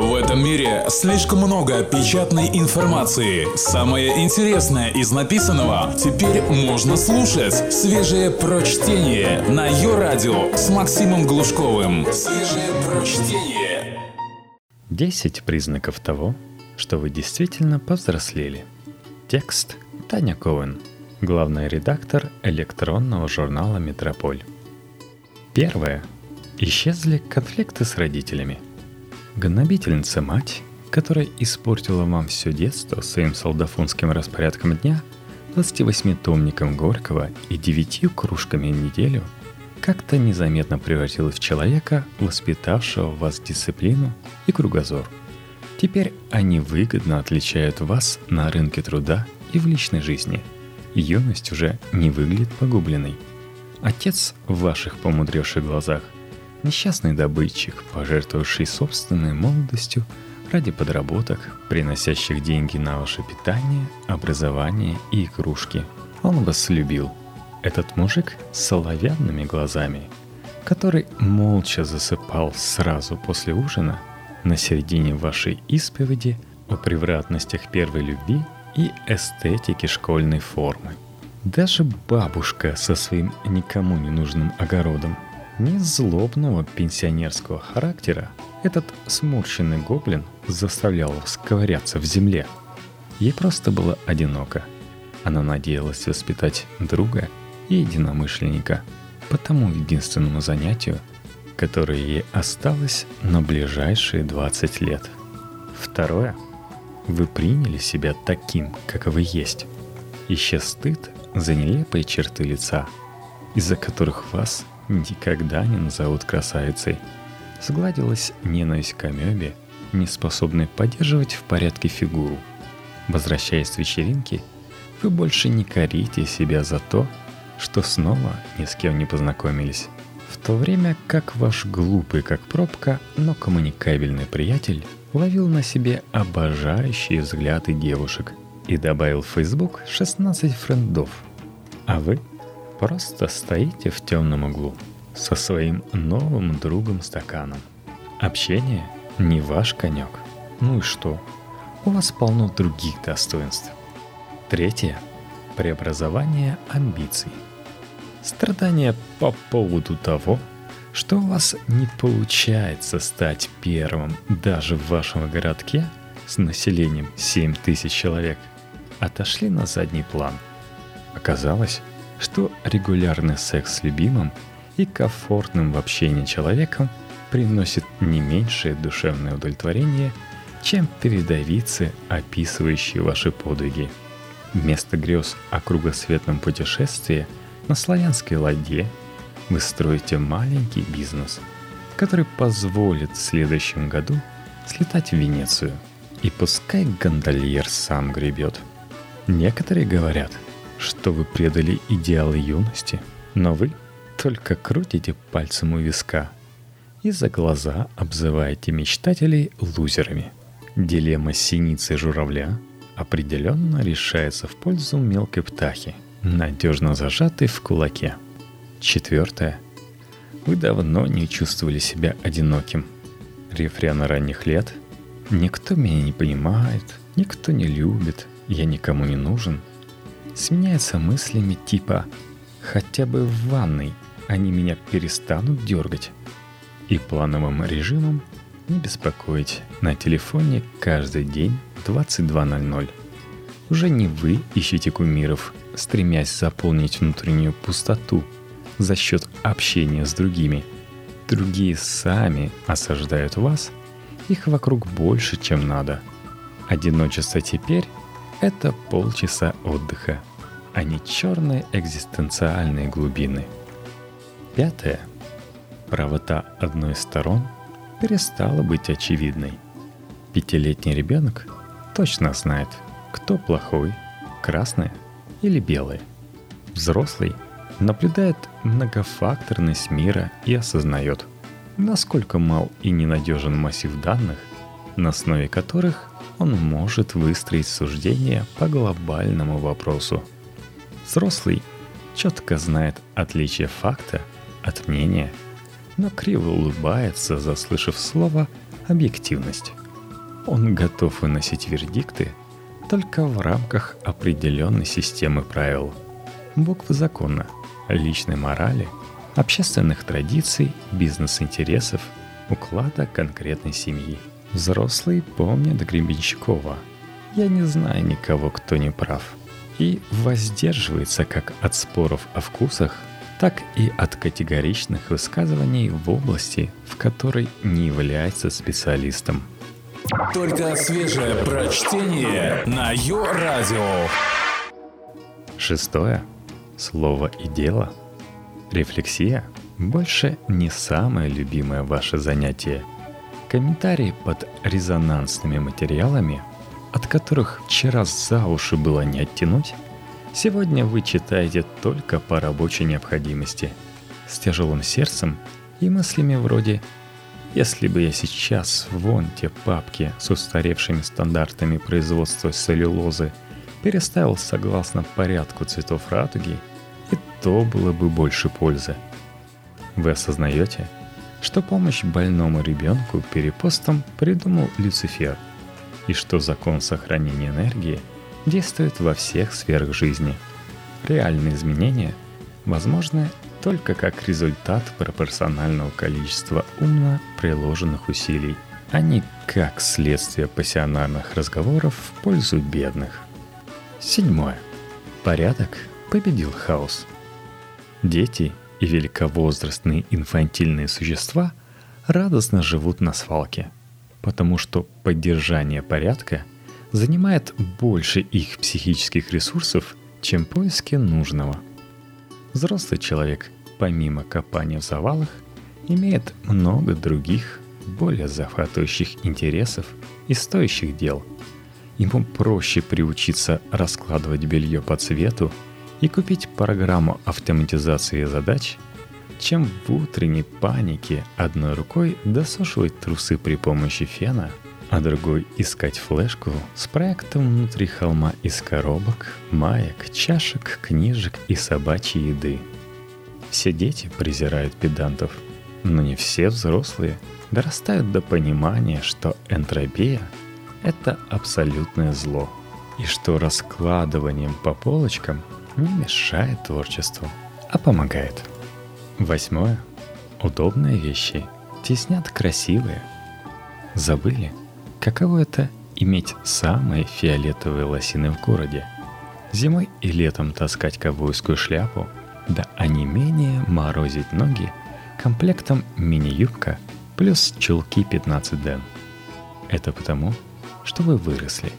В этом мире слишком много печатной информации. Самое интересное из написанного теперь можно слушать. Свежее прочтение на ее радио с Максимом Глушковым. Свежее прочтение. 10 признаков того, что вы действительно повзрослели. Текст Таня Коуэн, главный редактор электронного журнала «Метрополь». Первое. Исчезли конфликты с родителями – Гнобительница мать, которая испортила вам все детство своим солдафонским распорядком дня, 28-томником Горького и девятью кружками в неделю, как-то незаметно превратилась в человека, воспитавшего в вас дисциплину и кругозор. Теперь они выгодно отличают вас на рынке труда и в личной жизни. Юность уже не выглядит погубленной. Отец в ваших помудревших глазах – Несчастный добытчик, пожертвовавший собственной молодостью ради подработок, приносящих деньги на ваше питание, образование и игрушки. Он вас любил. Этот мужик с соловянными глазами, который молча засыпал сразу после ужина на середине вашей исповеди о превратностях первой любви и эстетике школьной формы. Даже бабушка со своим никому не нужным огородом – не злобного пенсионерского характера этот сморщенный гоблин заставлял вас ковыряться в земле. Ей просто было одиноко. Она надеялась воспитать друга и единомышленника по тому единственному занятию, которое ей осталось на ближайшие 20 лет. Второе. Вы приняли себя таким, каковы есть. Исчез стыд за нелепые черты лица, из-за которых вас никогда не назовут красавицей. Сгладилась ненависть к амебе, не способной поддерживать в порядке фигуру. Возвращаясь с вечеринки, вы больше не корите себя за то, что снова ни с кем не познакомились. В то время как ваш глупый как пробка, но коммуникабельный приятель ловил на себе обожающие взгляды девушек и добавил в Facebook 16 френдов. А вы Просто стоите в темном углу со своим новым другом-стаканом. Общение не ваш конек. Ну и что? У вас полно других достоинств. Третье. Преобразование амбиций. Страдания по поводу того, что у вас не получается стать первым даже в вашем городке с населением 7 тысяч человек, отошли на задний план. Оказалось, что регулярный секс с любимым и комфортным в общении человеком приносит не меньшее душевное удовлетворение, чем передовицы, описывающие ваши подвиги. Вместо грез о кругосветном путешествии на славянской ладье вы строите маленький бизнес, который позволит в следующем году слетать в Венецию. И пускай гондольер сам гребет. Некоторые говорят – что вы предали идеалы юности, но вы только крутите пальцем у виска и за глаза обзываете мечтателей лузерами. Дилемма синицы журавля определенно решается в пользу мелкой птахи, надежно зажатой в кулаке. Четвертое. Вы давно не чувствовали себя одиноким. Рефрена ранних лет «Никто меня не понимает, никто не любит, я никому не нужен» сменяется мыслями типа «хотя бы в ванной они меня перестанут дергать» и плановым режимом не беспокоить на телефоне каждый день 22.00. Уже не вы ищете кумиров, стремясь заполнить внутреннюю пустоту за счет общения с другими. Другие сами осаждают вас, их вокруг больше, чем надо. Одиночество теперь — это полчаса отдыха — а не черные экзистенциальные глубины. Пятое. Правота одной из сторон перестала быть очевидной. Пятилетний ребенок точно знает, кто плохой, красное или белое. Взрослый наблюдает многофакторность мира и осознает, насколько мал и ненадежен массив данных, на основе которых он может выстроить суждение по глобальному вопросу – Взрослый четко знает отличие факта от мнения, но криво улыбается, заслышав слово «объективность». он готов выносить вердикты только в рамках определенной системы правил, буквы закона, личной морали, общественных традиций, бизнес-интересов, уклада конкретной семьи. Взрослые помнят Гребенщикова. Я не знаю никого, кто не прав. И воздерживается как от споров о вкусах, так и от категоричных высказываний в области, в которой не является специалистом. Только свежее прочтение на Йо-Радио. Шестое. Слово и дело. Рефлексия больше не самое любимое ваше занятие. Комментарии под резонансными материалами, от которых вчера за уши было не оттянуть, Сегодня вы читаете только по рабочей необходимости, с тяжелым сердцем и мыслями вроде «Если бы я сейчас вон те папки с устаревшими стандартами производства целлюлозы переставил согласно порядку цветов радуги, и то было бы больше пользы». Вы осознаете, что помощь больному ребенку перепостом придумал Люцифер, и что закон сохранения энергии – действует во всех сферах жизни. Реальные изменения возможны только как результат пропорционального количества умно приложенных усилий, а не как следствие пассионарных разговоров в пользу бедных. Седьмое. Порядок победил хаос. Дети и великовозрастные инфантильные существа радостно живут на свалке, потому что поддержание порядка – занимает больше их психических ресурсов, чем поиски нужного. Взрослый человек, помимо копания в завалах, имеет много других, более захватывающих интересов и стоящих дел. Ему проще приучиться раскладывать белье по цвету и купить программу автоматизации задач, чем в утренней панике одной рукой досушивать трусы при помощи фена – а другой искать флешку с проектом внутри холма из коробок, маек, чашек, книжек и собачьей еды. Все дети презирают педантов, но не все взрослые дорастают до понимания, что энтропия — это абсолютное зло, и что раскладыванием по полочкам не мешает творчеству, а помогает. Восьмое. Удобные вещи теснят красивые. Забыли — Каково это иметь самые фиолетовые лосины в городе? Зимой и летом таскать ковбойскую шляпу, да а не менее морозить ноги комплектом мини-юбка плюс чулки 15 ден. Это потому, что вы выросли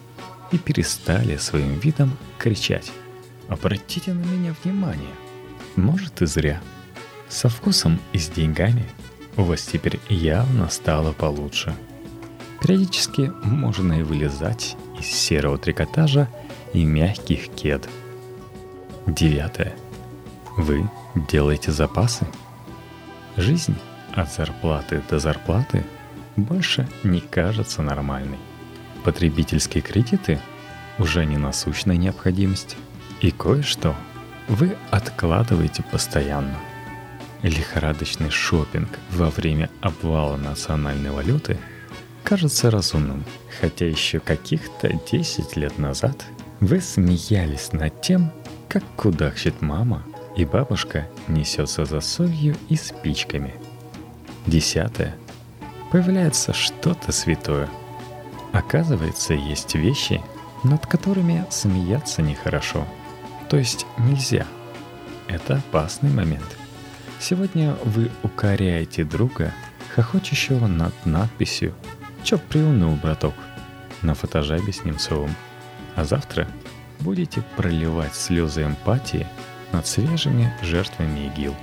и перестали своим видом кричать «Обратите на меня внимание!» Может и зря. Со вкусом и с деньгами у вас теперь явно стало получше – Периодически можно и вылезать из серого трикотажа и мягких кед. Девятое. Вы делаете запасы. Жизнь от зарплаты до зарплаты больше не кажется нормальной. Потребительские кредиты уже не насущная необходимость. И кое-что вы откладываете постоянно. Лихорадочный шопинг во время обвала национальной валюты – кажется разумным, хотя еще каких-то 10 лет назад вы смеялись над тем, как кудахчет мама, и бабушка несется за солью и спичками. Десятое. Появляется что-то святое. Оказывается, есть вещи, над которыми смеяться нехорошо. То есть нельзя. Это опасный момент. Сегодня вы укоряете друга, хохочущего над надписью Чё приуныл, браток? На фотожабе с Немцовым. А завтра будете проливать слезы эмпатии над свежими жертвами ИГИЛ.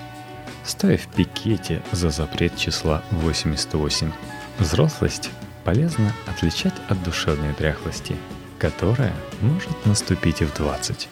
Стоя в пикете за запрет числа 88. Взрослость полезно отличать от душевной дряхлости, которая может наступить и в 20.